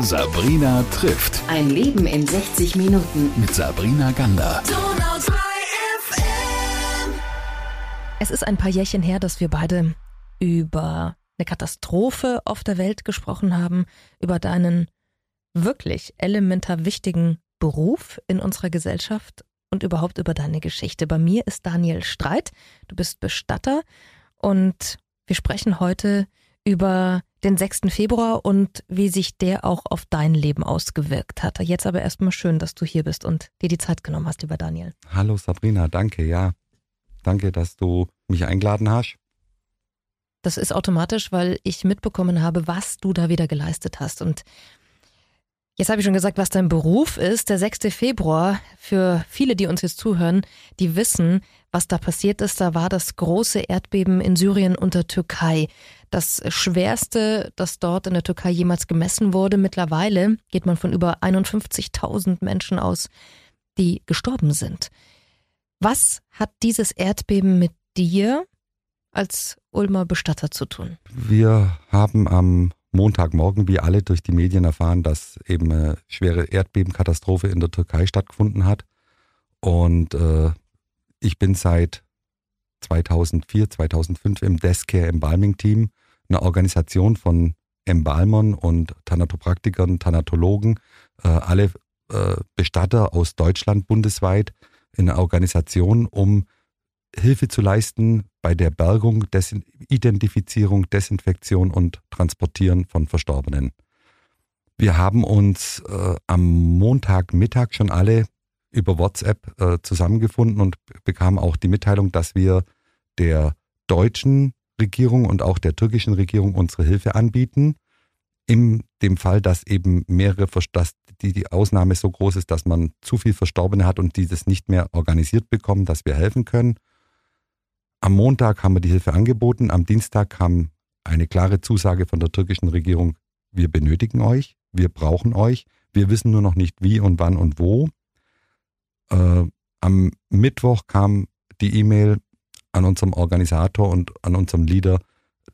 Sabrina trifft. Ein Leben in 60 Minuten. Mit Sabrina Gander. Es ist ein paar Jährchen her, dass wir beide über eine Katastrophe auf der Welt gesprochen haben, über deinen wirklich elementar wichtigen Beruf in unserer Gesellschaft und überhaupt über deine Geschichte. Bei mir ist Daniel Streit, du bist Bestatter und wir sprechen heute über den 6. Februar und wie sich der auch auf dein Leben ausgewirkt hat. Jetzt aber erstmal schön, dass du hier bist und dir die Zeit genommen hast, lieber Daniel. Hallo Sabrina, danke, ja. Danke, dass du mich eingeladen hast. Das ist automatisch, weil ich mitbekommen habe, was du da wieder geleistet hast. Und jetzt habe ich schon gesagt, was dein Beruf ist. Der 6. Februar, für viele, die uns jetzt zuhören, die wissen, was da passiert ist. Da war das große Erdbeben in Syrien und der Türkei. Das schwerste, das dort in der Türkei jemals gemessen wurde. Mittlerweile geht man von über 51.000 Menschen aus, die gestorben sind. Was hat dieses Erdbeben mit dir als Ulmer Bestatter zu tun? Wir haben am Montagmorgen, wie alle durch die Medien erfahren, dass eben eine schwere Erdbebenkatastrophe in der Türkei stattgefunden hat. Und äh, ich bin seit 2004, 2005 im Deathcare Embalming Team, eine Organisation von Embalmern und Thanatopraktikern, Thanatologen, äh, alle äh, Bestatter aus Deutschland bundesweit in einer Organisation, um Hilfe zu leisten bei der Bergung, Des Identifizierung, Desinfektion und Transportieren von Verstorbenen. Wir haben uns äh, am Montagmittag schon alle über WhatsApp äh, zusammengefunden und bekamen auch die Mitteilung, dass wir der deutschen Regierung und auch der türkischen Regierung unsere Hilfe anbieten. In dem Fall, dass eben mehrere, dass die, die Ausnahme so groß ist, dass man zu viel Verstorbene hat und dieses nicht mehr organisiert bekommen, dass wir helfen können. Am Montag haben wir die Hilfe angeboten. Am Dienstag kam eine klare Zusage von der türkischen Regierung, wir benötigen euch, wir brauchen euch, wir wissen nur noch nicht wie und wann und wo. Äh, am Mittwoch kam die E-Mail an unserem Organisator und an unserem Leader,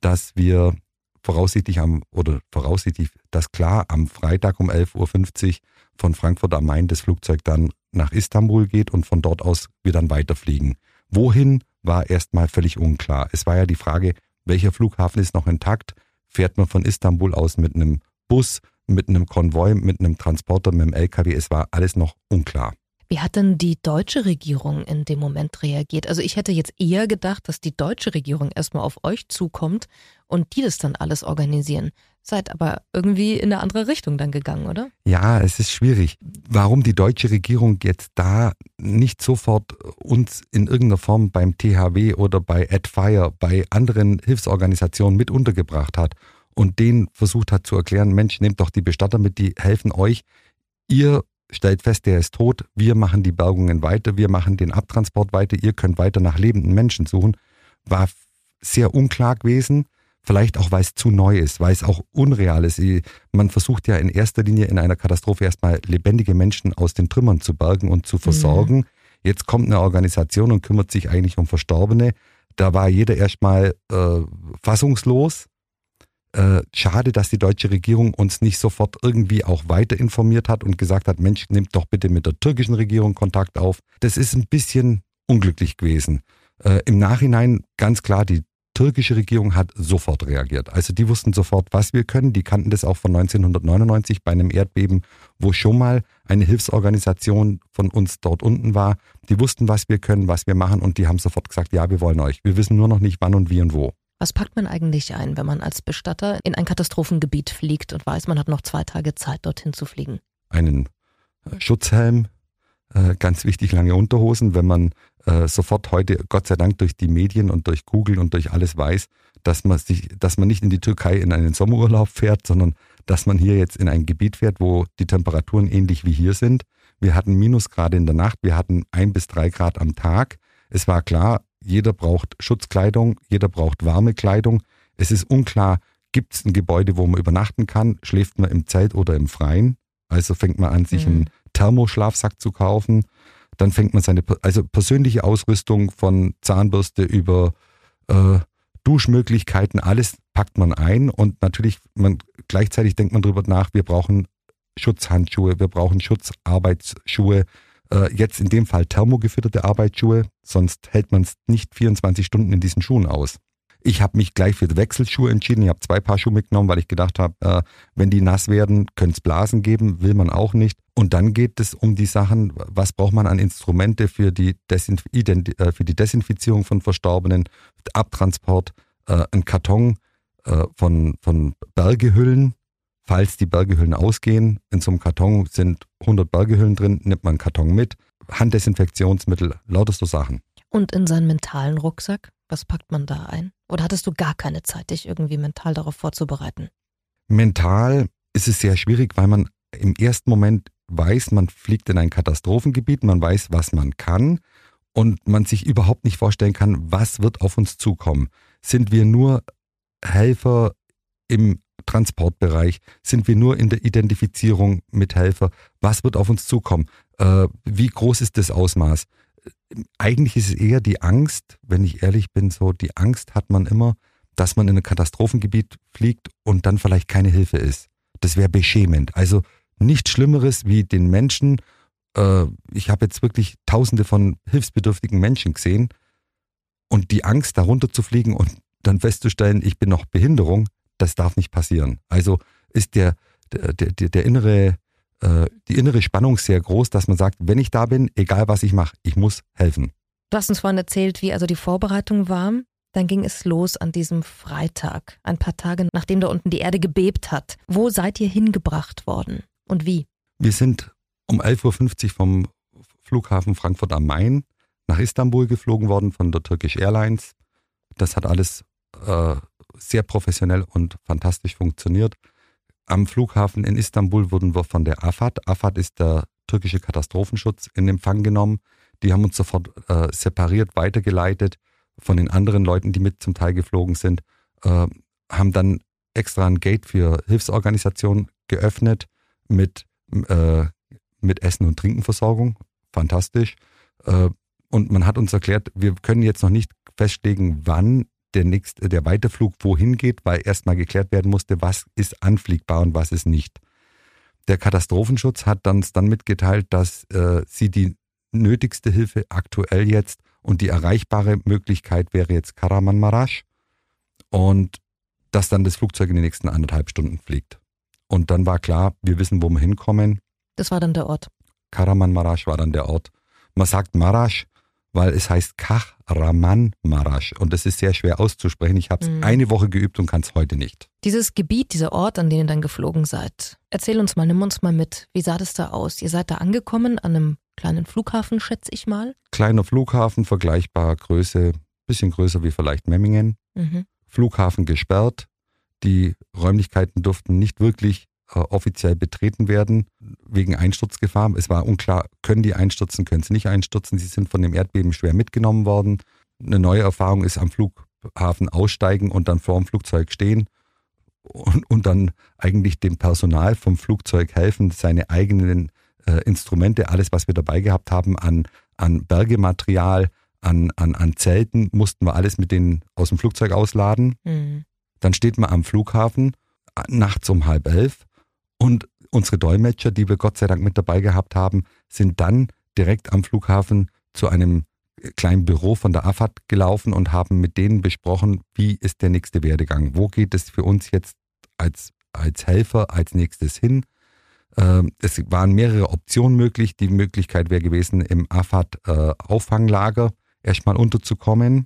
dass wir voraussichtlich am, oder voraussichtlich, dass klar am Freitag um 11.50 Uhr von Frankfurt am Main das Flugzeug dann nach Istanbul geht und von dort aus wir dann weiterfliegen. Wohin war erstmal völlig unklar. Es war ja die Frage, welcher Flughafen ist noch intakt? Fährt man von Istanbul aus mit einem Bus, mit einem Konvoi, mit einem Transporter, mit einem LKW? Es war alles noch unklar. Wie hat denn die deutsche Regierung in dem Moment reagiert? Also ich hätte jetzt eher gedacht, dass die deutsche Regierung erstmal auf euch zukommt und die das dann alles organisieren. Seid aber irgendwie in eine andere Richtung dann gegangen, oder? Ja, es ist schwierig. Warum die deutsche Regierung jetzt da nicht sofort uns in irgendeiner Form beim THW oder bei AdFire, bei anderen Hilfsorganisationen mit untergebracht hat und denen versucht hat zu erklären, Mensch, nehmt doch die Bestatter mit, die helfen euch. Ihr stellt fest, der ist tot, wir machen die Bergungen weiter, wir machen den Abtransport weiter, ihr könnt weiter nach lebenden Menschen suchen, war sehr unklar gewesen. Vielleicht auch, weil es zu neu ist, weil es auch unreal ist. Man versucht ja in erster Linie in einer Katastrophe erstmal lebendige Menschen aus den Trümmern zu bergen und zu versorgen. Mhm. Jetzt kommt eine Organisation und kümmert sich eigentlich um Verstorbene. Da war jeder erstmal äh, fassungslos äh, schade, dass die deutsche Regierung uns nicht sofort irgendwie auch weiter informiert hat und gesagt hat, Mensch, nimmt doch bitte mit der türkischen Regierung Kontakt auf. Das ist ein bisschen unglücklich gewesen. Äh, Im Nachhinein ganz klar, die türkische Regierung hat sofort reagiert. Also die wussten sofort, was wir können. Die kannten das auch von 1999 bei einem Erdbeben, wo schon mal eine Hilfsorganisation von uns dort unten war. Die wussten, was wir können, was wir machen und die haben sofort gesagt, ja, wir wollen euch. Wir wissen nur noch nicht wann und wie und wo. Was packt man eigentlich ein, wenn man als Bestatter in ein Katastrophengebiet fliegt und weiß, man hat noch zwei Tage Zeit, dorthin zu fliegen? Einen äh, Schutzhelm, äh, ganz wichtig lange Unterhosen, wenn man äh, sofort heute, Gott sei Dank, durch die Medien und durch Google und durch alles weiß, dass man sich, dass man nicht in die Türkei in einen Sommerurlaub fährt, sondern dass man hier jetzt in ein Gebiet fährt, wo die Temperaturen ähnlich wie hier sind. Wir hatten Minusgrade in der Nacht, wir hatten ein bis drei Grad am Tag. Es war klar, jeder braucht Schutzkleidung, jeder braucht warme Kleidung. Es ist unklar, gibt es ein Gebäude, wo man übernachten kann? Schläft man im Zelt oder im Freien? Also fängt man an, sich mhm. einen Thermoschlafsack zu kaufen. Dann fängt man seine also persönliche Ausrüstung von Zahnbürste über äh, Duschmöglichkeiten, alles packt man ein und natürlich, man, gleichzeitig denkt man darüber nach, wir brauchen Schutzhandschuhe, wir brauchen Schutzarbeitsschuhe, äh, jetzt in dem Fall thermogefütterte Arbeitsschuhe, sonst hält man es nicht 24 Stunden in diesen Schuhen aus. Ich habe mich gleich für Wechselschuhe entschieden. Ich habe zwei Paar Schuhe mitgenommen, weil ich gedacht habe, äh, wenn die nass werden, könnte es Blasen geben, will man auch nicht. Und dann geht es um die Sachen, was braucht man an Instrumente für die, Desinf äh, für die Desinfizierung von Verstorbenen, Abtransport, äh, ein Karton äh, von, von Bergehüllen, falls die Bergehüllen ausgehen. In so einem Karton sind 100 Bergehüllen drin, nimmt man einen Karton mit. Handdesinfektionsmittel, lauter so Sachen. Und in seinen mentalen Rucksack, was packt man da ein? Oder hattest du gar keine Zeit, dich irgendwie mental darauf vorzubereiten? Mental ist es sehr schwierig, weil man im ersten Moment weiß, man fliegt in ein Katastrophengebiet, man weiß, was man kann und man sich überhaupt nicht vorstellen kann, was wird auf uns zukommen. Sind wir nur Helfer im Transportbereich? Sind wir nur in der Identifizierung mit Helfer? Was wird auf uns zukommen? Äh, wie groß ist das Ausmaß? Eigentlich ist es eher die Angst, wenn ich ehrlich bin, so die Angst hat man immer, dass man in ein Katastrophengebiet fliegt und dann vielleicht keine Hilfe ist. Das wäre beschämend. Also nichts Schlimmeres wie den Menschen, äh, ich habe jetzt wirklich tausende von hilfsbedürftigen Menschen gesehen und die Angst, darunter zu fliegen und dann festzustellen, ich bin noch Behinderung, das darf nicht passieren. Also ist der, der, der, der innere, äh, die innere Spannung sehr groß, dass man sagt, wenn ich da bin, egal was ich mache, ich muss helfen. Du hast uns vorhin erzählt, wie also die Vorbereitung war. Dann ging es los an diesem Freitag, ein paar Tage nachdem da unten die Erde gebebt hat. Wo seid ihr hingebracht worden und wie? Wir sind um 11.50 Uhr vom Flughafen Frankfurt am Main nach Istanbul geflogen worden von der Turkish Airlines. Das hat alles äh, sehr professionell und fantastisch funktioniert. Am Flughafen in Istanbul wurden wir von der AFAD, AFAD ist der türkische Katastrophenschutz, in Empfang genommen. Die haben uns sofort äh, separiert weitergeleitet von den anderen Leuten, die mit zum Teil geflogen sind, äh, haben dann extra ein Gate für Hilfsorganisationen geöffnet mit äh, mit Essen und Trinkenversorgung. Fantastisch. Äh, und man hat uns erklärt, wir können jetzt noch nicht festlegen, wann der nächste, der Weiterflug wohin geht, weil erstmal geklärt werden musste, was ist anfliegbar und was ist nicht. Der Katastrophenschutz hat uns dann mitgeteilt, dass äh, sie die nötigste Hilfe aktuell jetzt und die erreichbare Möglichkeit wäre jetzt Karaman Marash und dass dann das Flugzeug in den nächsten anderthalb Stunden fliegt. Und dann war klar, wir wissen, wo wir hinkommen. Das war dann der Ort. Karaman Marash war dann der Ort. Man sagt Marash, weil es heißt Kahraman Marash und das ist sehr schwer auszusprechen. Ich habe es mhm. eine Woche geübt und kann es heute nicht. Dieses Gebiet, dieser Ort, an den ihr dann geflogen seid, erzähl uns mal, nimm uns mal mit. Wie sah das da aus? Ihr seid da angekommen an einem kleinen Flughafen, schätze ich mal. Kleiner Flughafen, vergleichbar Größe, bisschen größer wie vielleicht Memmingen. Mhm. Flughafen gesperrt. Die Räumlichkeiten durften nicht wirklich offiziell betreten werden wegen Einsturzgefahr. Es war unklar, können die einstürzen, können sie nicht einstürzen. Sie sind von dem Erdbeben schwer mitgenommen worden. Eine neue Erfahrung ist am Flughafen aussteigen und dann vor dem Flugzeug stehen und, und dann eigentlich dem Personal vom Flugzeug helfen, seine eigenen äh, Instrumente, alles, was wir dabei gehabt haben, an, an Bergematerial, an, an, an Zelten, mussten wir alles mit denen aus dem Flugzeug ausladen. Mhm. Dann steht man am Flughafen äh, nachts um halb elf und unsere Dolmetscher, die wir Gott sei Dank mit dabei gehabt haben, sind dann direkt am Flughafen zu einem kleinen Büro von der AFAD gelaufen und haben mit denen besprochen, wie ist der nächste Werdegang? Wo geht es für uns jetzt als, als Helfer als nächstes hin? Ähm, es waren mehrere Optionen möglich. Die Möglichkeit wäre gewesen, im AFAD-Auffanglager äh, erstmal unterzukommen.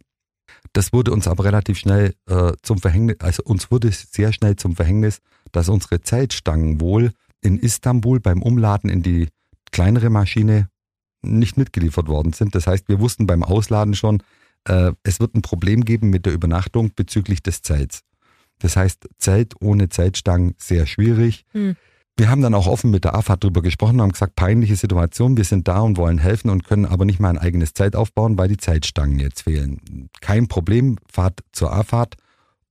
Das wurde uns aber relativ schnell äh, zum Verhängnis, also uns wurde sehr schnell zum Verhängnis, dass unsere Zeltstangen wohl in Istanbul beim Umladen in die kleinere Maschine nicht mitgeliefert worden sind. Das heißt, wir wussten beim Ausladen schon, äh, es wird ein Problem geben mit der Übernachtung bezüglich des Zelts. Das heißt, Zelt ohne Zeltstangen sehr schwierig. Hm. Wir haben dann auch offen mit der AFAD drüber gesprochen und haben gesagt, peinliche Situation, wir sind da und wollen helfen und können aber nicht mal ein eigenes Zelt aufbauen, weil die Zeltstangen jetzt fehlen. Kein Problem, fahrt zur AFAD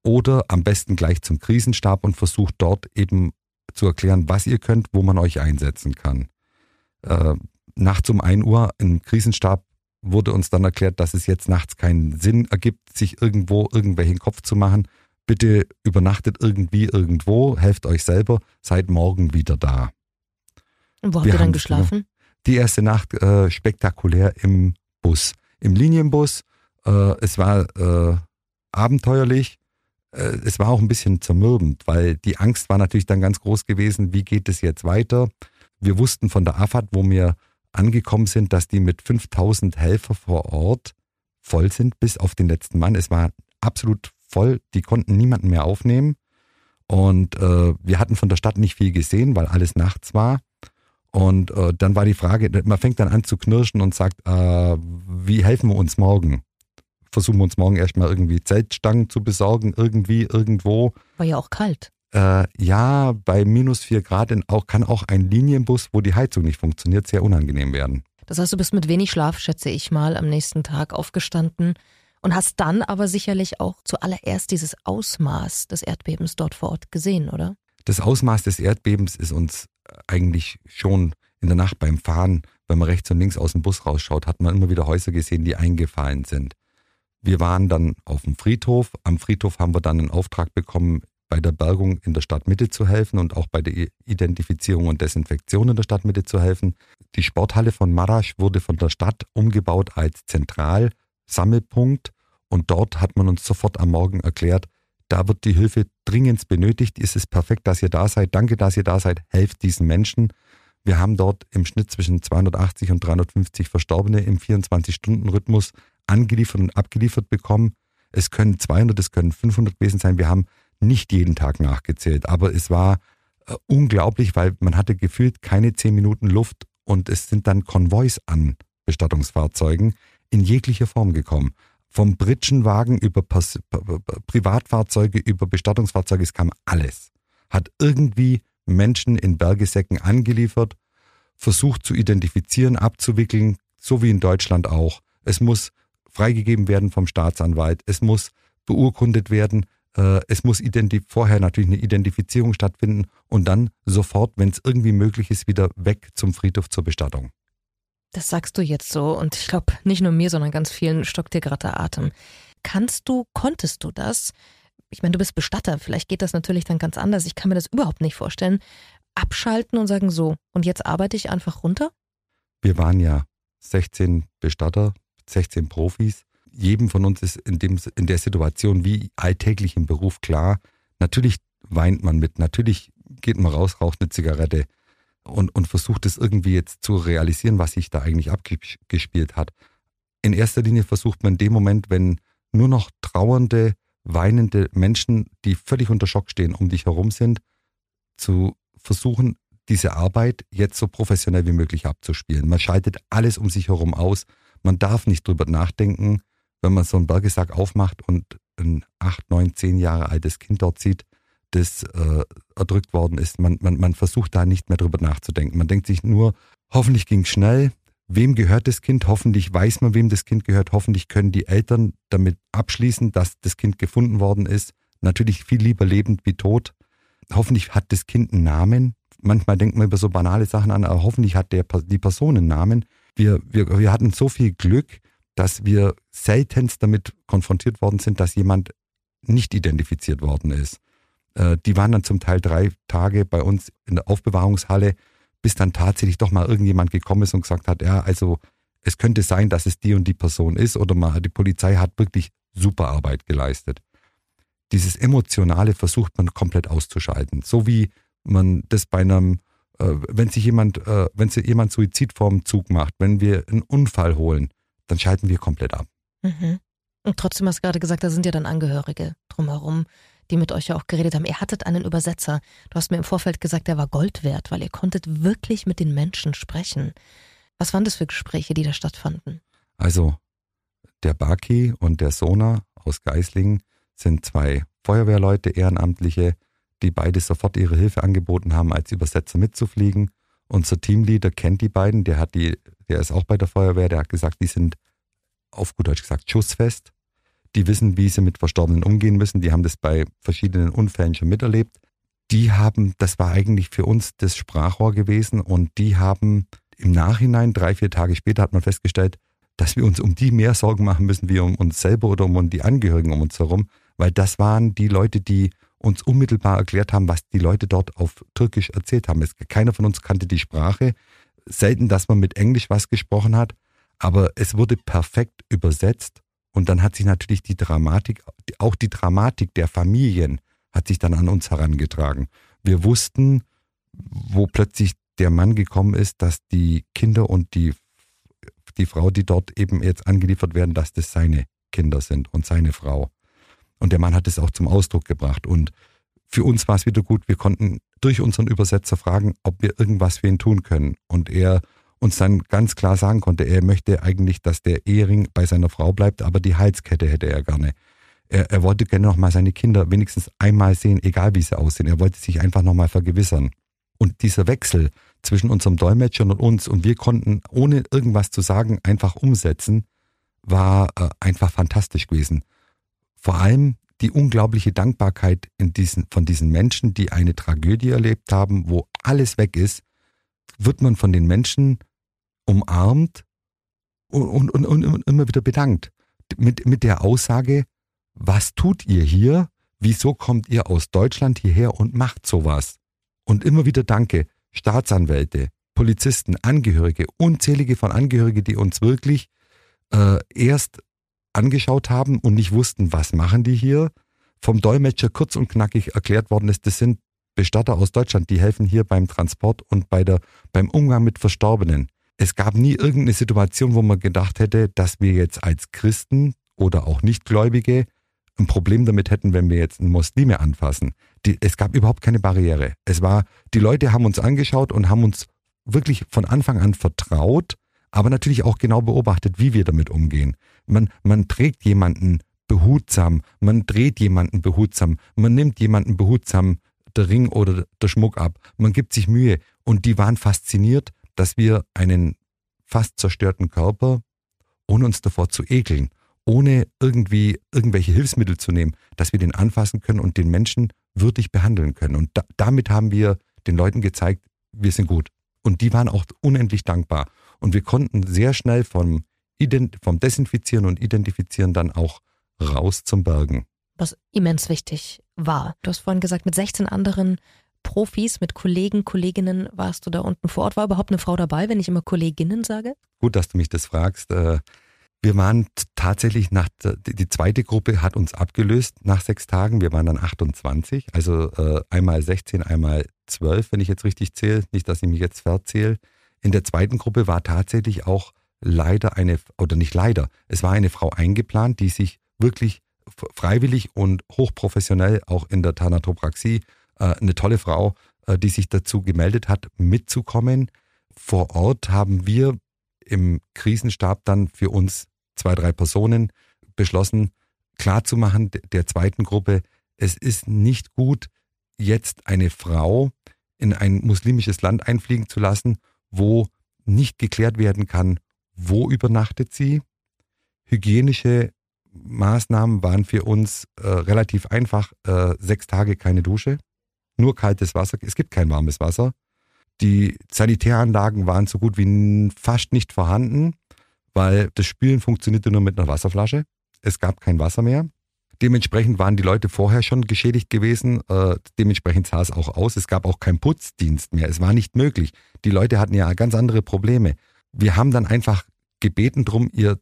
oder am besten gleich zum Krisenstab und versucht dort eben zu erklären, was ihr könnt, wo man euch einsetzen kann. Äh, nachts um 1 Uhr im Krisenstab wurde uns dann erklärt, dass es jetzt nachts keinen Sinn ergibt, sich irgendwo irgendwelchen Kopf zu machen. Bitte übernachtet irgendwie irgendwo, helft euch selber, seid morgen wieder da. Und wo habt ihr dann geschlafen? Die erste Nacht äh, spektakulär im Bus, im Linienbus. Äh, es war äh, abenteuerlich. Äh, es war auch ein bisschen zermürbend, weil die Angst war natürlich dann ganz groß gewesen, wie geht es jetzt weiter? Wir wussten von der AFAD, wo wir angekommen sind, dass die mit 5000 Helfer vor Ort voll sind, bis auf den letzten Mann. Es war absolut voll, die konnten niemanden mehr aufnehmen. Und äh, wir hatten von der Stadt nicht viel gesehen, weil alles nachts war. Und äh, dann war die Frage, man fängt dann an zu knirschen und sagt, äh, wie helfen wir uns morgen? Versuchen wir uns morgen erstmal irgendwie Zeltstangen zu besorgen, irgendwie, irgendwo. War ja auch kalt. Äh, ja, bei minus vier Grad auch, kann auch ein Linienbus, wo die Heizung nicht funktioniert, sehr unangenehm werden. Das heißt, du bist mit wenig Schlaf, schätze ich mal, am nächsten Tag aufgestanden und hast dann aber sicherlich auch zuallererst dieses Ausmaß des Erdbebens dort vor Ort gesehen, oder? Das Ausmaß des Erdbebens ist uns eigentlich schon in der Nacht beim Fahren, wenn man rechts und links aus dem Bus rausschaut, hat man immer wieder Häuser gesehen, die eingefallen sind. Wir waren dann auf dem Friedhof. Am Friedhof haben wir dann einen Auftrag bekommen, bei der Bergung in der Stadtmitte zu helfen und auch bei der Identifizierung und Desinfektion in der Stadtmitte zu helfen. Die Sporthalle von Marasch wurde von der Stadt umgebaut als Zentralsammelpunkt und dort hat man uns sofort am Morgen erklärt, da wird die Hilfe dringend benötigt. Es ist perfekt, dass ihr da seid. Danke, dass ihr da seid. Helft diesen Menschen. Wir haben dort im Schnitt zwischen 280 und 350 Verstorbene im 24-Stunden-Rhythmus angeliefert und abgeliefert bekommen. Es können 200, es können 500 gewesen sein. Wir haben nicht jeden Tag nachgezählt, aber es war äh, unglaublich, weil man hatte gefühlt keine zehn Minuten Luft und es sind dann Konvois an Bestattungsfahrzeugen in jeglicher Form gekommen. Vom Britschenwagen über Pers Privatfahrzeuge, über Bestattungsfahrzeuge, es kam alles. Hat irgendwie Menschen in Bergesäcken angeliefert, versucht zu identifizieren, abzuwickeln, so wie in Deutschland auch. Es muss freigegeben werden vom Staatsanwalt, es muss beurkundet werden, äh, es muss vorher natürlich eine Identifizierung stattfinden und dann sofort, wenn es irgendwie möglich ist, wieder weg zum Friedhof zur Bestattung. Das sagst du jetzt so und ich glaube, nicht nur mir, sondern ganz vielen stockt dir gerade der Atem. Kannst du, konntest du das? Ich meine, du bist Bestatter, vielleicht geht das natürlich dann ganz anders. Ich kann mir das überhaupt nicht vorstellen. Abschalten und sagen so, und jetzt arbeite ich einfach runter? Wir waren ja 16 Bestatter, 16 Profis. Jedem von uns ist in, dem, in der Situation wie alltäglich im Beruf klar, natürlich weint man mit, natürlich geht man raus, raucht eine Zigarette und, und versucht es irgendwie jetzt zu realisieren, was sich da eigentlich abgespielt hat. In erster Linie versucht man in dem Moment, wenn nur noch trauernde, weinende Menschen, die völlig unter Schock stehen, um dich herum sind, zu versuchen, diese Arbeit jetzt so professionell wie möglich abzuspielen. Man schaltet alles um sich herum aus. Man darf nicht drüber nachdenken, wenn man so einen Bergesack aufmacht und ein acht, neun, zehn Jahre altes Kind dort sieht, das äh, erdrückt worden ist. Man, man, man versucht da nicht mehr drüber nachzudenken. Man denkt sich nur, hoffentlich ging es schnell. Wem gehört das Kind? Hoffentlich weiß man, wem das Kind gehört. Hoffentlich können die Eltern damit abschließen, dass das Kind gefunden worden ist. Natürlich viel lieber lebend wie tot. Hoffentlich hat das Kind einen Namen. Manchmal denkt man über so banale Sachen an, aber hoffentlich hat der, die Person einen Namen. Wir, wir, wir hatten so viel Glück, dass wir seltenst damit konfrontiert worden sind, dass jemand nicht identifiziert worden ist. Äh, die waren dann zum Teil drei Tage bei uns in der Aufbewahrungshalle, bis dann tatsächlich doch mal irgendjemand gekommen ist und gesagt hat, ja, also es könnte sein, dass es die und die Person ist oder mal, die Polizei hat wirklich super Arbeit geleistet. Dieses Emotionale versucht man komplett auszuschalten. So wie man das bei einem, äh, wenn sich jemand, äh, wenn sich jemand Suizid vorm Zug macht, wenn wir einen Unfall holen, dann schalten wir komplett ab. Mhm. Und trotzdem hast du gerade gesagt, da sind ja dann Angehörige drumherum, die mit euch ja auch geredet haben. Ihr hattet einen Übersetzer. Du hast mir im Vorfeld gesagt, der war Gold wert, weil ihr konntet wirklich mit den Menschen sprechen. Was waren das für Gespräche, die da stattfanden? Also, der Baki und der Sona aus Geislingen sind zwei Feuerwehrleute, Ehrenamtliche, die beide sofort ihre Hilfe angeboten haben, als Übersetzer mitzufliegen. Unser Teamleader kennt die beiden, der hat die, der ist auch bei der Feuerwehr, der hat gesagt, die sind auf gut Deutsch gesagt schussfest. Die wissen, wie sie mit Verstorbenen umgehen müssen. Die haben das bei verschiedenen Unfällen schon miterlebt. Die haben, das war eigentlich für uns das Sprachrohr gewesen und die haben im Nachhinein, drei, vier Tage später, hat man festgestellt, dass wir uns um die mehr Sorgen machen müssen, wie um uns selber oder um die Angehörigen um uns herum, weil das waren die Leute, die uns unmittelbar erklärt haben, was die Leute dort auf Türkisch erzählt haben. Es, keiner von uns kannte die Sprache. Selten, dass man mit Englisch was gesprochen hat, aber es wurde perfekt übersetzt und dann hat sich natürlich die Dramatik, auch die Dramatik der Familien hat sich dann an uns herangetragen. Wir wussten, wo plötzlich der Mann gekommen ist, dass die Kinder und die, die Frau, die dort eben jetzt angeliefert werden, dass das seine Kinder sind und seine Frau. Und der Mann hat es auch zum Ausdruck gebracht. Und für uns war es wieder gut, wir konnten durch unseren Übersetzer fragen, ob wir irgendwas für ihn tun können. Und er uns dann ganz klar sagen konnte, er möchte eigentlich, dass der Ehering bei seiner Frau bleibt, aber die Halskette hätte er gerne. Er, er wollte gerne nochmal seine Kinder wenigstens einmal sehen, egal wie sie aussehen. Er wollte sich einfach nochmal vergewissern. Und dieser Wechsel zwischen unserem Dolmetscher und uns und wir konnten, ohne irgendwas zu sagen, einfach umsetzen, war äh, einfach fantastisch gewesen. Vor allem die unglaubliche Dankbarkeit diesen, von diesen Menschen, die eine Tragödie erlebt haben, wo alles weg ist, wird man von den Menschen umarmt und, und, und, und immer wieder bedankt. Mit, mit der Aussage, was tut ihr hier? Wieso kommt ihr aus Deutschland hierher und macht sowas? Und immer wieder Danke, Staatsanwälte, Polizisten, Angehörige, unzählige von Angehörige, die uns wirklich äh, erst angeschaut haben und nicht wussten, was machen die hier. Vom Dolmetscher kurz und knackig erklärt worden ist, das sind Bestatter aus Deutschland, die helfen hier beim Transport und bei der, beim Umgang mit Verstorbenen. Es gab nie irgendeine Situation, wo man gedacht hätte, dass wir jetzt als Christen oder auch Nichtgläubige ein Problem damit hätten, wenn wir jetzt einen Muslime anfassen. Die, es gab überhaupt keine Barriere. Es war, die Leute haben uns angeschaut und haben uns wirklich von Anfang an vertraut, aber natürlich auch genau beobachtet, wie wir damit umgehen. Man, man trägt jemanden behutsam, man dreht jemanden behutsam, man nimmt jemanden behutsam der Ring oder der Schmuck ab. Man gibt sich Mühe und die waren fasziniert, dass wir einen fast zerstörten Körper, ohne uns davor zu ekeln, ohne irgendwie irgendwelche Hilfsmittel zu nehmen, dass wir den anfassen können und den Menschen würdig behandeln können. Und da, damit haben wir den Leuten gezeigt, wir sind gut. Und die waren auch unendlich dankbar. Und wir konnten sehr schnell vom, vom Desinfizieren und Identifizieren dann auch raus zum Bergen. Was immens wichtig war. Du hast vorhin gesagt, mit 16 anderen Profis, mit Kollegen, Kolleginnen warst du da unten vor Ort. War überhaupt eine Frau dabei, wenn ich immer Kolleginnen sage? Gut, dass du mich das fragst. Äh, wir waren tatsächlich nach, die zweite Gruppe hat uns abgelöst nach sechs Tagen. Wir waren dann 28, also äh, einmal 16, einmal 12, wenn ich jetzt richtig zähle. Nicht, dass ich mich jetzt verzähle. In der zweiten Gruppe war tatsächlich auch leider eine, oder nicht leider, es war eine Frau eingeplant, die sich wirklich freiwillig und hochprofessionell auch in der Thanatopraxie, äh, eine tolle Frau, äh, die sich dazu gemeldet hat, mitzukommen. Vor Ort haben wir im Krisenstab dann für uns zwei, drei Personen beschlossen, klarzumachen der zweiten Gruppe, es ist nicht gut, jetzt eine Frau in ein muslimisches Land einfliegen zu lassen, wo nicht geklärt werden kann, wo übernachtet sie. Hygienische Maßnahmen waren für uns äh, relativ einfach. Äh, sechs Tage keine Dusche, nur kaltes Wasser. Es gibt kein warmes Wasser. Die Sanitäranlagen waren so gut wie fast nicht vorhanden weil das Spülen funktionierte nur mit einer Wasserflasche. Es gab kein Wasser mehr. Dementsprechend waren die Leute vorher schon geschädigt gewesen. Äh, dementsprechend sah es auch aus. Es gab auch keinen Putzdienst mehr. Es war nicht möglich. Die Leute hatten ja ganz andere Probleme. Wir haben dann einfach gebeten drum, ihr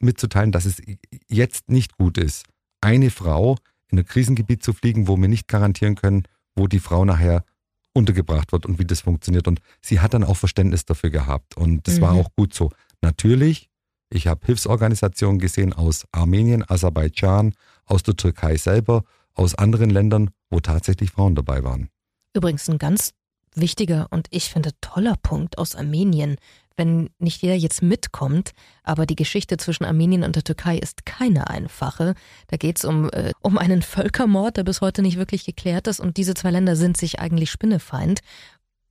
mitzuteilen, dass es jetzt nicht gut ist, eine Frau in ein Krisengebiet zu fliegen, wo wir nicht garantieren können, wo die Frau nachher untergebracht wird und wie das funktioniert. Und sie hat dann auch Verständnis dafür gehabt. Und das mhm. war auch gut so. Natürlich ich habe Hilfsorganisationen gesehen aus Armenien, Aserbaidschan, aus der Türkei selber, aus anderen Ländern, wo tatsächlich Frauen dabei waren. Übrigens ein ganz wichtiger und ich finde toller Punkt aus Armenien, wenn nicht jeder jetzt mitkommt, aber die Geschichte zwischen Armenien und der Türkei ist keine einfache. Da geht es um, äh, um einen Völkermord, der bis heute nicht wirklich geklärt ist und diese zwei Länder sind sich eigentlich Spinnefeind.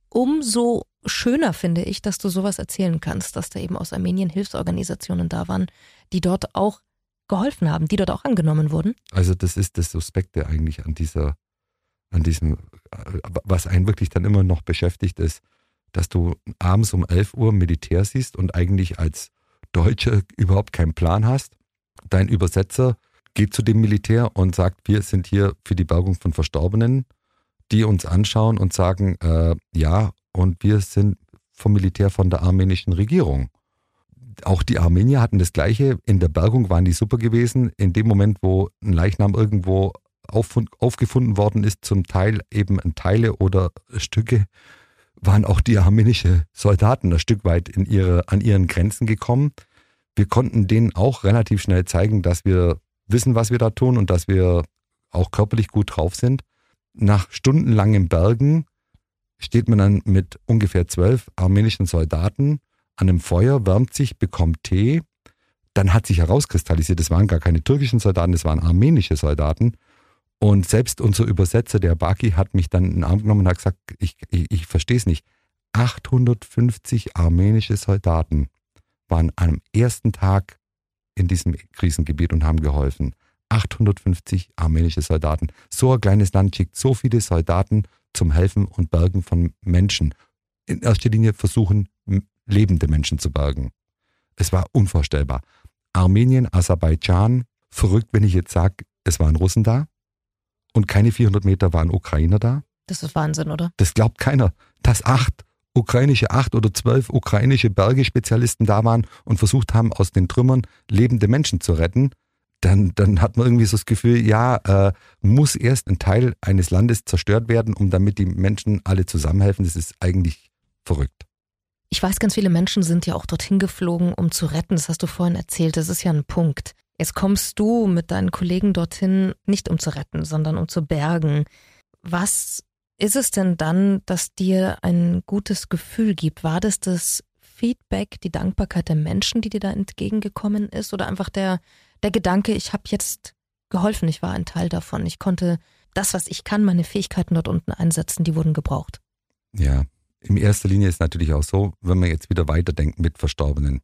Umso schöner finde ich, dass du sowas erzählen kannst, dass da eben aus Armenien Hilfsorganisationen da waren, die dort auch geholfen haben, die dort auch angenommen wurden. Also das ist das Suspekte eigentlich an dieser, an diesem, was einen wirklich dann immer noch beschäftigt ist, dass du abends um 11 Uhr Militär siehst und eigentlich als Deutscher überhaupt keinen Plan hast. Dein Übersetzer geht zu dem Militär und sagt, wir sind hier für die Bergung von Verstorbenen, die uns anschauen und sagen, äh, ja, und wir sind vom Militär von der armenischen Regierung. Auch die Armenier hatten das Gleiche. In der Bergung waren die super gewesen. In dem Moment, wo ein Leichnam irgendwo auf, aufgefunden worden ist, zum Teil eben Teile oder Stücke, waren auch die armenischen Soldaten ein Stück weit in ihre, an ihren Grenzen gekommen. Wir konnten denen auch relativ schnell zeigen, dass wir wissen, was wir da tun und dass wir auch körperlich gut drauf sind. Nach stundenlangem Bergen steht man dann mit ungefähr zwölf armenischen Soldaten an einem Feuer, wärmt sich, bekommt Tee. Dann hat sich herauskristallisiert, das waren gar keine türkischen Soldaten, das waren armenische Soldaten. Und selbst unser Übersetzer, der Baki, hat mich dann in den Arm genommen und hat gesagt, ich, ich, ich verstehe es nicht. 850 armenische Soldaten waren am ersten Tag in diesem Krisengebiet und haben geholfen. 850 armenische Soldaten. So ein kleines Land schickt so viele Soldaten zum Helfen und Bergen von Menschen. In erster Linie versuchen, lebende Menschen zu bergen. Es war unvorstellbar. Armenien, Aserbaidschan, verrückt, wenn ich jetzt sage, es waren Russen da und keine 400 Meter waren Ukrainer da. Das ist Wahnsinn, oder? Das glaubt keiner. Dass acht ukrainische, acht oder zwölf ukrainische Bergespezialisten da waren und versucht haben, aus den Trümmern lebende Menschen zu retten, dann, dann hat man irgendwie so das Gefühl, ja, äh, muss erst ein Teil eines Landes zerstört werden, um damit die Menschen alle zusammenhelfen. Das ist eigentlich verrückt. Ich weiß, ganz viele Menschen sind ja auch dorthin geflogen, um zu retten. Das hast du vorhin erzählt. Das ist ja ein Punkt. Jetzt kommst du mit deinen Kollegen dorthin, nicht um zu retten, sondern um zu bergen. Was ist es denn dann, das dir ein gutes Gefühl gibt? War das das Feedback, die Dankbarkeit der Menschen, die dir da entgegengekommen ist? Oder einfach der, der Gedanke, ich habe jetzt geholfen, ich war ein Teil davon. Ich konnte das, was ich kann, meine Fähigkeiten dort unten einsetzen, die wurden gebraucht. Ja, in erster Linie ist natürlich auch so, wenn man jetzt wieder weiterdenkt mit Verstorbenen,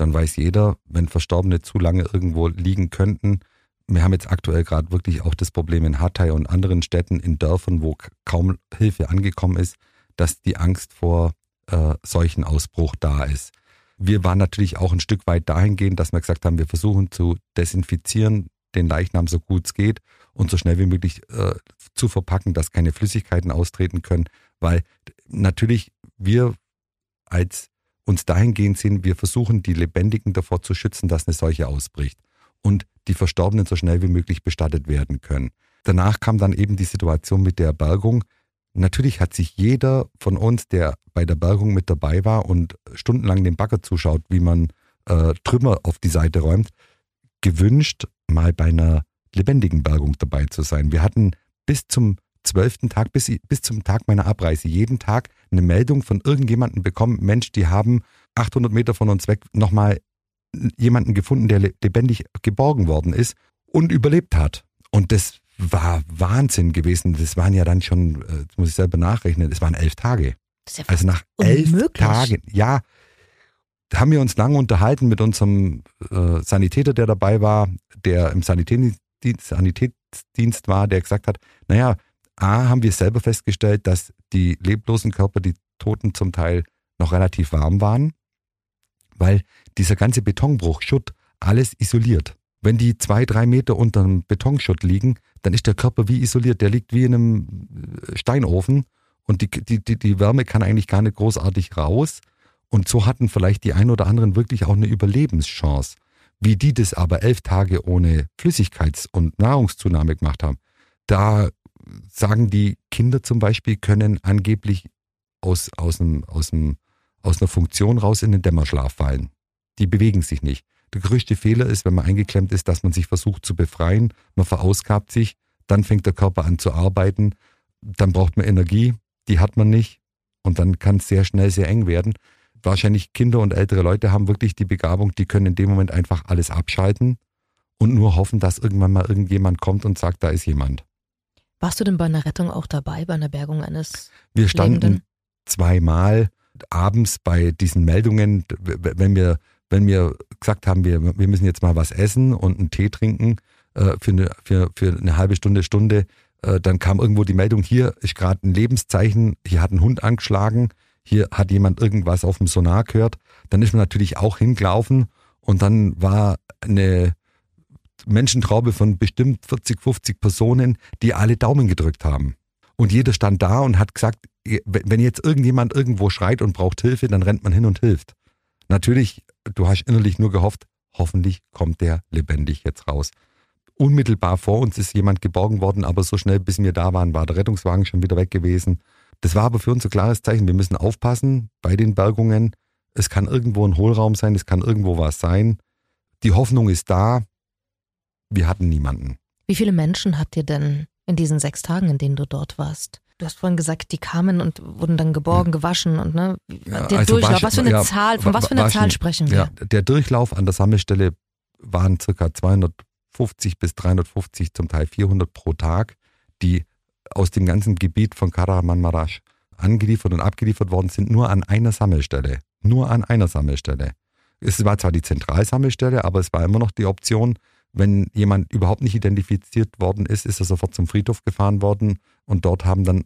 dann weiß jeder, wenn Verstorbene zu lange irgendwo liegen könnten, wir haben jetzt aktuell gerade wirklich auch das Problem in Hatay und anderen Städten, in Dörfern, wo kaum Hilfe angekommen ist, dass die Angst vor äh, solchen Ausbruch da ist. Wir waren natürlich auch ein Stück weit dahingehend, dass wir gesagt haben, wir versuchen zu desinfizieren, den Leichnam so gut es geht und so schnell wie möglich äh, zu verpacken, dass keine Flüssigkeiten austreten können, weil natürlich wir als uns dahingehend sind, wir versuchen, die Lebendigen davor zu schützen, dass eine Seuche ausbricht und die Verstorbenen so schnell wie möglich bestattet werden können. Danach kam dann eben die Situation mit der Bergung. Natürlich hat sich jeder von uns, der bei der Bergung mit dabei war und stundenlang den Bagger zuschaut, wie man äh, Trümmer auf die Seite räumt, gewünscht, mal bei einer lebendigen Bergung dabei zu sein. Wir hatten bis zum zwölften Tag, bis, bis zum Tag meiner Abreise, jeden Tag eine Meldung von irgendjemandem bekommen, Mensch, die haben 800 Meter von uns weg nochmal jemanden gefunden, der lebendig geborgen worden ist und überlebt hat. Und das war Wahnsinn gewesen. Das waren ja dann schon, äh, das muss ich selber nachrechnen, das waren elf Tage. Ja also nach elf Tagen, ja, da haben wir uns lange unterhalten mit unserem äh, Sanitäter, der dabei war, der im Sanitätsdienst, Sanitätsdienst war, der gesagt hat, naja, A, haben wir selber festgestellt, dass die leblosen Körper, die Toten zum Teil noch relativ warm waren, weil dieser ganze Betonbruch, Schutt, alles isoliert. Wenn die zwei, drei Meter unter einem Betonschutt liegen, dann ist der Körper wie isoliert. Der liegt wie in einem äh, Steinofen und die, die, die, die Wärme kann eigentlich gar nicht großartig raus. Und so hatten vielleicht die ein oder anderen wirklich auch eine Überlebenschance. Wie die das aber elf Tage ohne Flüssigkeits- und Nahrungszunahme gemacht haben, da sagen die Kinder zum Beispiel, können angeblich aus, aus, einem, aus, einem, aus einer Funktion raus in den Dämmerschlaf fallen. Die bewegen sich nicht. Der größte Fehler ist, wenn man eingeklemmt ist, dass man sich versucht zu befreien, man verausgabt sich, dann fängt der Körper an zu arbeiten, dann braucht man Energie, die hat man nicht und dann kann es sehr schnell sehr eng werden. Wahrscheinlich Kinder und ältere Leute haben wirklich die Begabung, die können in dem Moment einfach alles abschalten und nur hoffen, dass irgendwann mal irgendjemand kommt und sagt, da ist jemand. Warst du denn bei einer Rettung auch dabei, bei einer Bergung eines? Wir standen Lebenden? zweimal abends bei diesen Meldungen, wenn wir, wenn wir gesagt haben, wir, wir müssen jetzt mal was essen und einen Tee trinken äh, für, eine, für, für eine halbe Stunde, Stunde, äh, dann kam irgendwo die Meldung, hier ist gerade ein Lebenszeichen, hier hat ein Hund angeschlagen, hier hat jemand irgendwas auf dem Sonar gehört. Dann ist man natürlich auch hingelaufen Und dann war eine Menschentraube von bestimmt 40, 50 Personen, die alle Daumen gedrückt haben. Und jeder stand da und hat gesagt, wenn jetzt irgendjemand irgendwo schreit und braucht Hilfe, dann rennt man hin und hilft. Natürlich, du hast innerlich nur gehofft, hoffentlich kommt der lebendig jetzt raus. Unmittelbar vor uns ist jemand geborgen worden, aber so schnell, bis wir da waren, war der Rettungswagen schon wieder weg gewesen. Das war aber für uns ein klares Zeichen. Wir müssen aufpassen bei den Bergungen. Es kann irgendwo ein Hohlraum sein, es kann irgendwo was sein. Die Hoffnung ist da. Wir hatten niemanden. Wie viele Menschen habt ihr denn in diesen sechs Tagen, in denen du dort warst? Du hast vorhin gesagt, die kamen und wurden dann geborgen, gewaschen und ne, Ja, der also Durchlauf. waschen- was für eine ja, Zahl, von wa- was für einer Zahl sprechen wir? Ja, der Durchlauf an der Sammelstelle waren circa 250 bis 350, zum Teil 400 pro Tag, die aus dem ganzen Gebiet von Karamanmaraş angeliefert und abgeliefert worden sind, nur an einer Sammelstelle. Nur an einer Sammelstelle. Es war zwar die Zentralsammelstelle, aber es war immer noch die Option, wenn jemand überhaupt nicht identifiziert worden ist, ist er sofort zum Friedhof gefahren worden und dort haben dann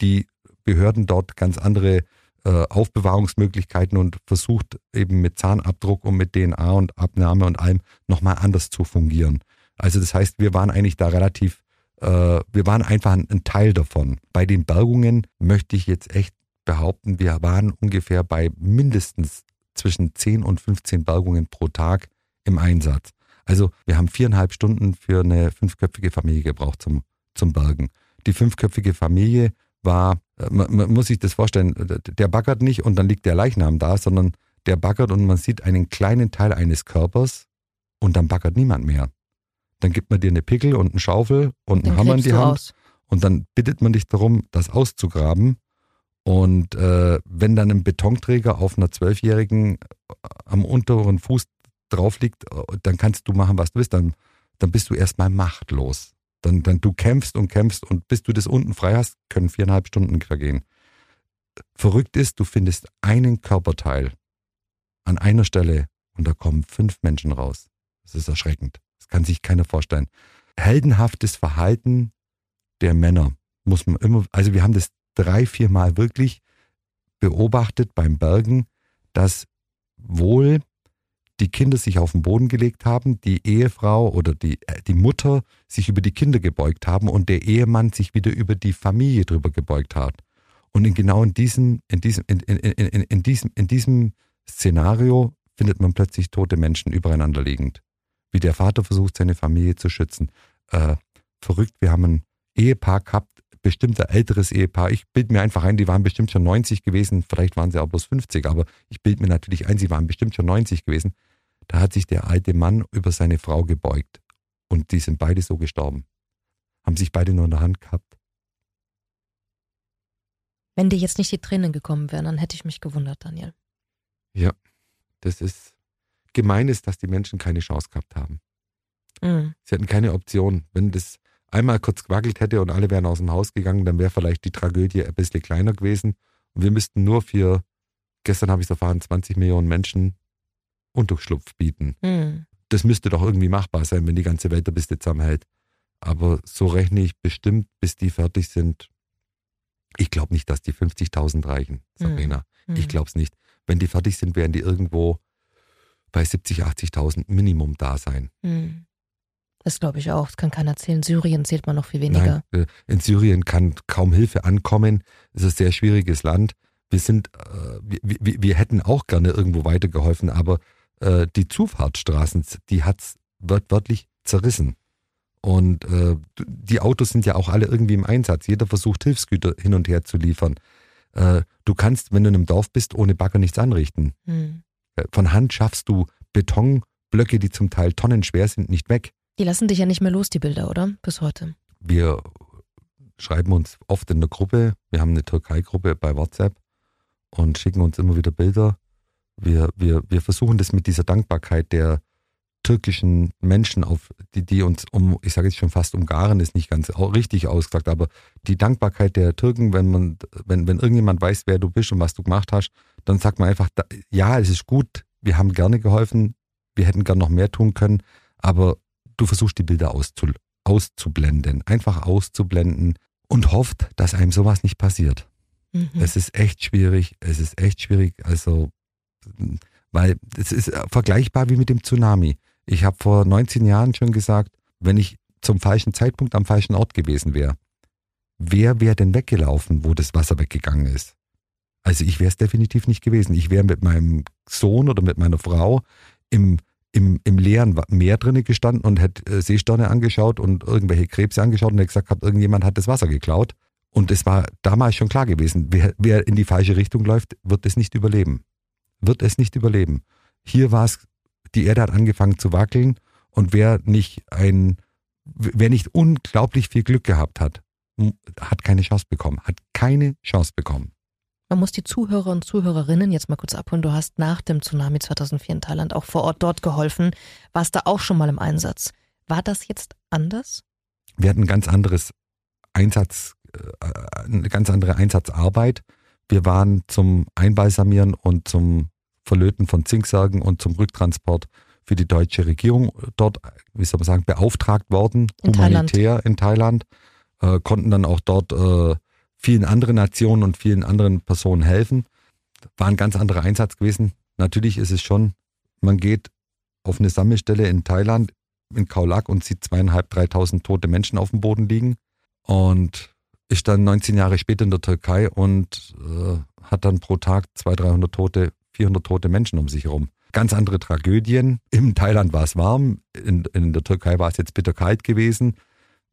die Behörden dort ganz andere äh, Aufbewahrungsmöglichkeiten und versucht eben mit Zahnabdruck und mit DNA und Abnahme und allem nochmal anders zu fungieren. Also das heißt, wir waren eigentlich da relativ, äh, wir waren einfach ein, ein Teil davon. Bei den Bergungen möchte ich jetzt echt behaupten, wir waren ungefähr bei mindestens zwischen 10 und 15 Bergungen pro Tag im Einsatz. Also wir haben viereinhalb Stunden für eine fünfköpfige Familie gebraucht zum, zum Bergen. Die fünfköpfige Familie war, äh, man, man muss sich das vorstellen, der baggert nicht und dann liegt der Leichnam da, sondern der baggert und man sieht einen kleinen Teil eines Körpers und dann baggert niemand mehr. Dann gibt man dir eine Pickel und eine Schaufel und einen Hammer in die Hand aus. und dann bittet man dich darum, das auszugraben. Und äh, wenn dann ein Betonträger auf einer Zwölfjährigen äh, am unteren Fuß drauf liegt, äh, dann kannst du machen, was du willst. Dann, dann bist du erstmal machtlos. Dann, dann du kämpfst und kämpfst und bis du das unten frei hast, können viereinhalb Stunden vergehen. Verrückt ist, du findest einen Körperteil an einer Stelle und da kommen fünf Menschen raus. Das ist erschreckend. Das kann sich keiner vorstellen. Heldenhaftes Verhalten der Männer muss man immer, also wir haben das drei, vier Mal wirklich beobachtet beim Bergen, dass wohl die Kinder sich auf den Boden gelegt haben, die Ehefrau oder die, äh, die Mutter sich über die Kinder gebeugt haben und der Ehemann sich wieder über die Familie drüber gebeugt hat. Und in genau in diesem, in diesem, in, in, in, in, diesem, in diesem Szenario findet man plötzlich tote Menschen übereinander liegend. Wie der Vater versucht, seine Familie zu schützen. Äh, verrückt, wir haben ein Ehepaar gehabt, bestimmt ein älteres Ehepaar. Ich bilde mir einfach ein, die waren bestimmt schon 90 gewesen, vielleicht waren sie auch bloß 50, aber ich bilde mir natürlich ein, sie waren bestimmt schon 90 gewesen. Da hat sich der alte Mann über seine Frau gebeugt und die sind beide so gestorben. Haben sich beide nur in der Hand gehabt. Wenn dir jetzt nicht die Tränen gekommen wären, dann hätte ich mich gewundert, Daniel. Ja, das ist gemein ist, dass die Menschen keine Chance gehabt haben. Mhm. Sie hatten keine Option. Wenn das einmal kurz gewackelt hätte und alle wären aus dem Haus gegangen, dann wäre vielleicht die Tragödie ein bisschen kleiner gewesen. Und wir müssten nur für, gestern habe ich es erfahren, 20 Millionen Menschen Unterschlupf bieten. Mhm. Das müsste doch irgendwie machbar sein, wenn die ganze Welt ein bisschen zusammenhält. Aber so rechne ich bestimmt, bis die fertig sind. Ich glaube nicht, dass die 50.000 reichen, Sabrina. Mhm. Ich glaube es nicht. Wenn die fertig sind, werden die irgendwo bei 70, 80.000 Minimum da sein. Mhm. Das glaube ich auch. Das kann keiner zählen. Syrien zählt man noch viel weniger. Nein, äh, in Syrien kann kaum Hilfe ankommen. Es ist ein sehr schwieriges Land. Wir sind, äh, wir, wir, hätten auch gerne irgendwo weitergeholfen, aber äh, die Zufahrtsstraßen, die hat's wört, wörtlich zerrissen. Und äh, die Autos sind ja auch alle irgendwie im Einsatz. Jeder versucht Hilfsgüter hin und her zu liefern. Äh, du kannst, wenn du in einem Dorf bist, ohne Bagger nichts anrichten. Mhm. Äh, Von Hand schaffst du Betonblöcke, die zum Teil tonnenschwer sind, nicht weg. Die lassen dich ja nicht mehr los, die Bilder, oder? Bis heute. wir schreiben uns oft in der Gruppe, wir haben eine Türkei-Gruppe bei WhatsApp und schicken uns immer wieder Bilder. Wir, wir, wir versuchen das mit dieser Dankbarkeit der türkischen Menschen, auf die, die uns um, ich sage jetzt schon fast umgaren, ist nicht ganz richtig ausgesagt, aber die Dankbarkeit der Türken, wenn man, wenn, wenn irgendjemand weiß, wer du bist und was du gemacht hast, dann sagt man einfach, ja, es ist gut, wir haben gerne geholfen, wir hätten gern noch mehr tun können, aber du versuchst die Bilder auszu, auszublenden, einfach auszublenden und hofft, dass einem sowas nicht passiert. Mhm. Es ist echt schwierig, es ist echt schwierig. Also Weil es ist vergleichbar wie mit dem Tsunami. Ich habe vor 19 Jahren schon gesagt, wenn ich zum falschen Zeitpunkt am falschen Ort gewesen wäre, wer wäre denn weggelaufen, wo das Wasser weggegangen ist? Also ich wäre es definitiv nicht gewesen. Ich wäre mit meinem Sohn oder mit meiner Frau im, im, im leeren Meer drinnen gestanden und hätte äh, Seesterne angeschaut und irgendwelche Krebse angeschaut und hätte gesagt, hab, irgendjemand hat das Wasser geklaut. Und es war damals schon klar gewesen, wer, wer in die falsche Richtung läuft, wird es nicht überleben. Wird es nicht überleben. Hier war es, die Erde hat angefangen zu wackeln und wer nicht ein, wer nicht unglaublich viel Glück gehabt hat, hat keine Chance bekommen, hat keine Chance bekommen. Man muss die Zuhörer und Zuhörerinnen jetzt mal kurz abholen. Du hast nach dem Tsunami 2004 in Thailand auch vor Ort dort geholfen. Warst da auch schon mal im Einsatz. War das jetzt anders? Wir hatten ein ganz anderes Einsatz, äh, eine ganz andere Einsatzarbeit. Wir waren zum Einbalsamieren und zum Verlöten von Zinksärgen und zum Rücktransport für die deutsche Regierung dort, wie soll man sagen, beauftragt worden, in humanitär Thailand. in Thailand, äh, konnten dann auch dort äh, vielen anderen Nationen und vielen anderen Personen helfen. War ein ganz anderer Einsatz gewesen. Natürlich ist es schon, man geht auf eine Sammelstelle in Thailand, in Kaulak und sieht zweieinhalb, dreitausend tote Menschen auf dem Boden liegen und ist dann 19 Jahre später in der Türkei und äh, hat dann pro Tag 200, 300 tote, 400 tote Menschen um sich herum. Ganz andere Tragödien. In Thailand war es warm, in, in der Türkei war es jetzt bitter kalt gewesen.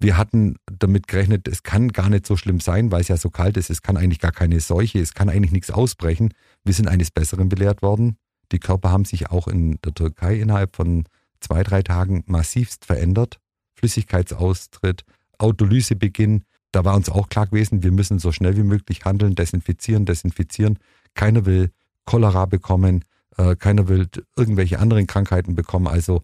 Wir hatten damit gerechnet, es kann gar nicht so schlimm sein, weil es ja so kalt ist. Es kann eigentlich gar keine Seuche, es kann eigentlich nichts ausbrechen. Wir sind eines Besseren belehrt worden. Die Körper haben sich auch in der Türkei innerhalb von zwei, drei Tagen massivst verändert. Flüssigkeitsaustritt, Autolysebeginn. Da war uns auch klar gewesen, wir müssen so schnell wie möglich handeln, desinfizieren, desinfizieren. Keiner will Cholera bekommen, äh, keiner will irgendwelche anderen Krankheiten bekommen. Also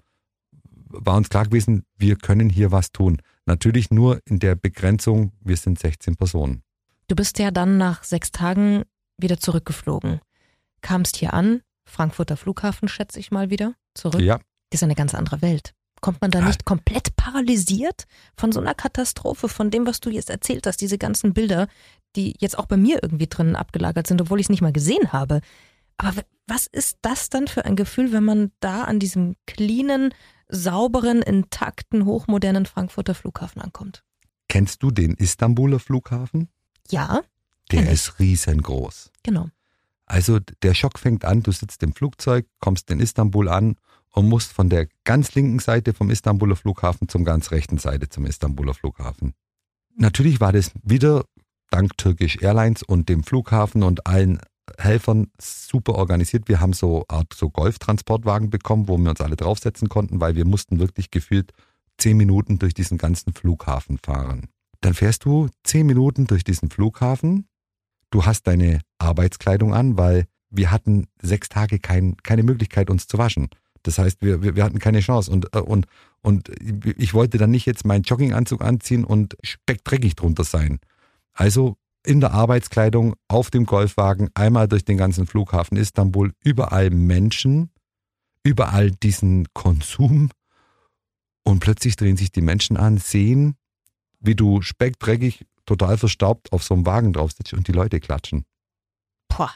war uns klar gewesen, wir können hier was tun. Natürlich nur in der Begrenzung, wir sind 16 Personen. Du bist ja dann nach sechs Tagen wieder zurückgeflogen. Kamst hier an, Frankfurter Flughafen, schätze ich mal wieder, zurück. Ja, Das ist eine ganz andere Welt. Kommt man da nicht komplett paralysiert von so einer Katastrophe, von dem, was du jetzt erzählt hast, diese ganzen Bilder, die jetzt auch bei mir irgendwie drinnen abgelagert sind, obwohl ich es nicht mal gesehen habe. Aber was ist das dann für ein Gefühl, wenn man da an diesem cleanen, sauberen, intakten, hochmodernen Frankfurter Flughafen ankommt? kennst du den Istanbuler Flughafen? Ja, Der ist riesengroß. genau. Also der Schock fängt an, du sitzt im Flugzeug, kommst in Istanbul an und musst von der ganz linken Seite vom Istanbuler Flughafen zum ganz rechten Seite zum Istanbuler Flughafen. Natürlich war das wieder dank Turkish Airlines und dem Flughafen und allen Helfern super organisiert. Wir haben so Art so Golftransportwagen bekommen, wo wir uns alle draufsetzen konnten, weil wir mussten wirklich gefühlt zehn Minuten durch diesen ganzen Flughafen fahren. Dann fährst du zehn Minuten durch diesen Flughafen. Du hast deine Arbeitskleidung an, weil wir hatten sechs Tage kein, keine Möglichkeit, uns zu waschen. Das heißt, wir, wir, hatten keine Chance. Und, äh, und, und ich wollte dann nicht jetzt meinen Jogginganzug anziehen und speckdreckig drunter sein. Also in der Arbeitskleidung, auf dem Golfwagen, einmal durch den ganzen Flughafen Istanbul, überall Menschen, überall diesen Konsum. Und plötzlich drehen sich die Menschen an, sehen, wie du speckdreckig, total verstaubt auf so einem Wagen drauf sitzt und die Leute klatschen. Boah.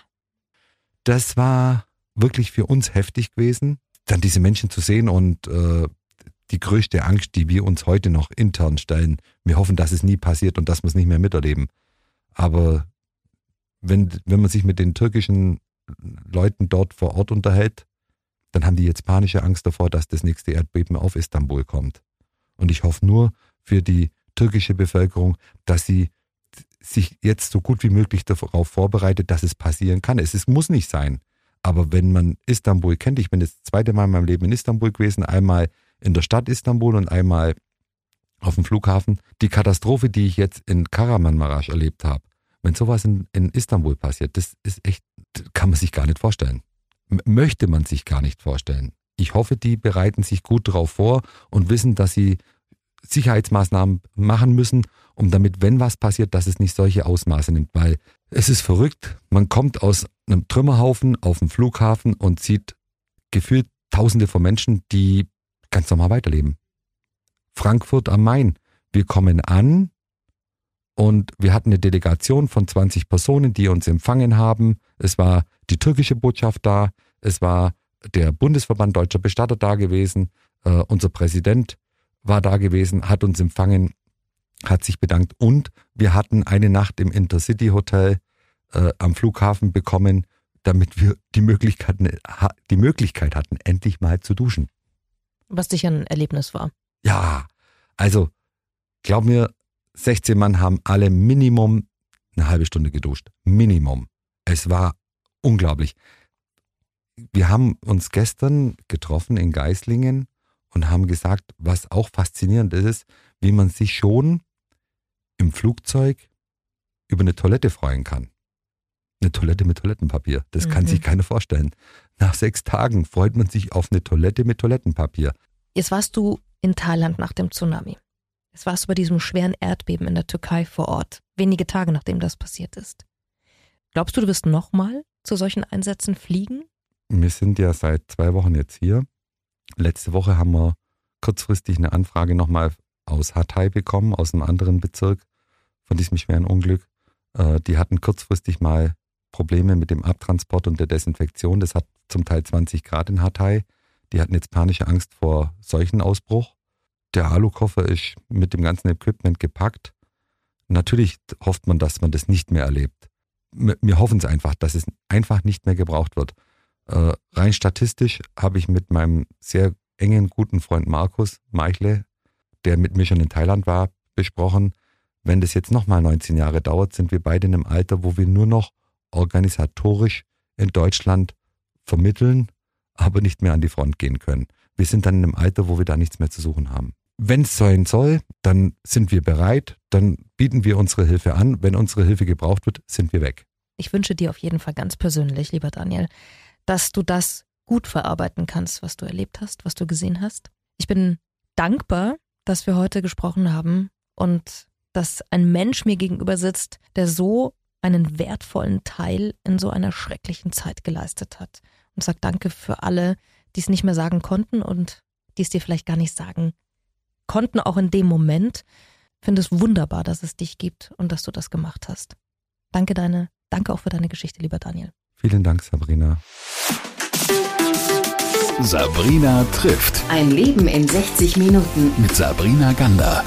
Das war wirklich für uns heftig gewesen, dann diese Menschen zu sehen und äh, die größte Angst, die wir uns heute noch intern stellen. Wir hoffen, dass es nie passiert und dass wir es nicht mehr miterleben. Aber wenn, wenn man sich mit den türkischen Leuten dort vor Ort unterhält, dann haben die jetzt panische Angst davor, dass das nächste Erdbeben auf Istanbul kommt. Und ich hoffe nur für die türkische Bevölkerung, dass sie sich jetzt so gut wie möglich darauf vorbereitet, dass es passieren kann. Es, es muss nicht sein. Aber wenn man Istanbul kennt, ich bin das zweite Mal in meinem Leben in Istanbul gewesen, einmal in der Stadt Istanbul und einmal auf dem Flughafen. Die Katastrophe, die ich jetzt in Karamanmaraş erlebt habe, wenn sowas in, in Istanbul passiert, das ist echt, kann man sich gar nicht vorstellen. M möchte man sich gar nicht vorstellen. Ich hoffe, die bereiten sich gut darauf vor und wissen, dass sie Sicherheitsmaßnahmen machen müssen, um damit, wenn was passiert, dass es nicht solche Ausmaße nimmt. Weil es ist verrückt, man kommt aus einem Trümmerhaufen auf dem Flughafen und sieht gefühlt Tausende von Menschen, die ganz normal weiterleben. Frankfurt am Main. Wir kommen an und wir hatten eine Delegation von 20 Personen, die uns empfangen haben. Es war die türkische Botschaft da, es war der Bundesverband Deutscher Bestatter da gewesen, äh, unser Präsident war da gewesen, hat uns empfangen, hat sich bedankt und wir hatten eine Nacht im Intercity Hotel äh, am Flughafen bekommen, damit wir die Möglichkeit, die Möglichkeit hatten, endlich mal zu duschen. Was sicher ein Erlebnis war. Ja, also glaub mir, 16 Mann haben alle Minimum eine halbe Stunde geduscht. Minimum. Es war unglaublich. Wir haben uns gestern getroffen in Geislingen und haben gesagt, was auch faszinierend ist, wie man sich schon im Flugzeug über eine Toilette freuen kann. Eine Toilette mit Toilettenpapier. Das mhm. kann sich keiner vorstellen. Nach sechs Tagen freut man sich auf eine Toilette mit Toilettenpapier. Jetzt warst du in Thailand nach dem Tsunami. Jetzt warst du bei diesem schweren Erdbeben in der Türkei vor Ort, wenige Tage nachdem das passiert ist. Glaubst du, du wirst nochmal zu solchen Einsätzen fliegen? Wir sind ja seit zwei Wochen jetzt hier. Letzte Woche haben wir kurzfristig eine Anfrage nochmal aus Hatay bekommen, aus einem anderen Bezirk von diesem schweren Unglück. Äh, die hatten kurzfristig mal Probleme mit dem Abtransport und der Desinfektion. Das hat zum Teil 20 Grad in Hatay. Die hatten jetzt panische Angst vor Seuchenausbruch. Der Alukoffer ist mit dem ganzen Equipment gepackt. Natürlich hofft man, dass man das nicht mehr erlebt. Wir hoffen es einfach, dass es einfach nicht mehr gebraucht wird. Äh, rein statistisch habe ich mit meinem sehr engen, guten Freund Markus Meichle, der mit mir schon in Thailand war, besprochen, wenn das jetzt nochmal 19 Jahre dauert, sind wir beide in einem Alter, wo wir nur noch organisatorisch in Deutschland vermitteln, aber nicht mehr an die Front gehen können. Wir sind dann in einem Alter, wo wir da nichts mehr zu suchen haben. Wenn es sein soll, dann sind wir bereit, dann bieten wir unsere Hilfe an. Wenn unsere Hilfe gebraucht wird, sind wir weg. Ich wünsche dir auf jeden Fall ganz persönlich, lieber Daniel, dass du das gut verarbeiten kannst, was du erlebt hast, was du gesehen hast. Ich bin dankbar, dass wir heute gesprochen haben und dass ein Mensch mir gegenüber sitzt, der so einen wertvollen Teil in so einer schrecklichen Zeit geleistet hat. Und sag danke für alle, die es nicht mehr sagen konnten und die es dir vielleicht gar nicht sagen konnten, auch in dem Moment. Finde es wunderbar, dass es dich gibt und dass du das gemacht hast. Danke deine, danke auch für deine Geschichte, lieber Daniel. Vielen Dank, Sabrina. Sabrina trifft. Ein Leben in 60 Minuten. Mit Sabrina Gander.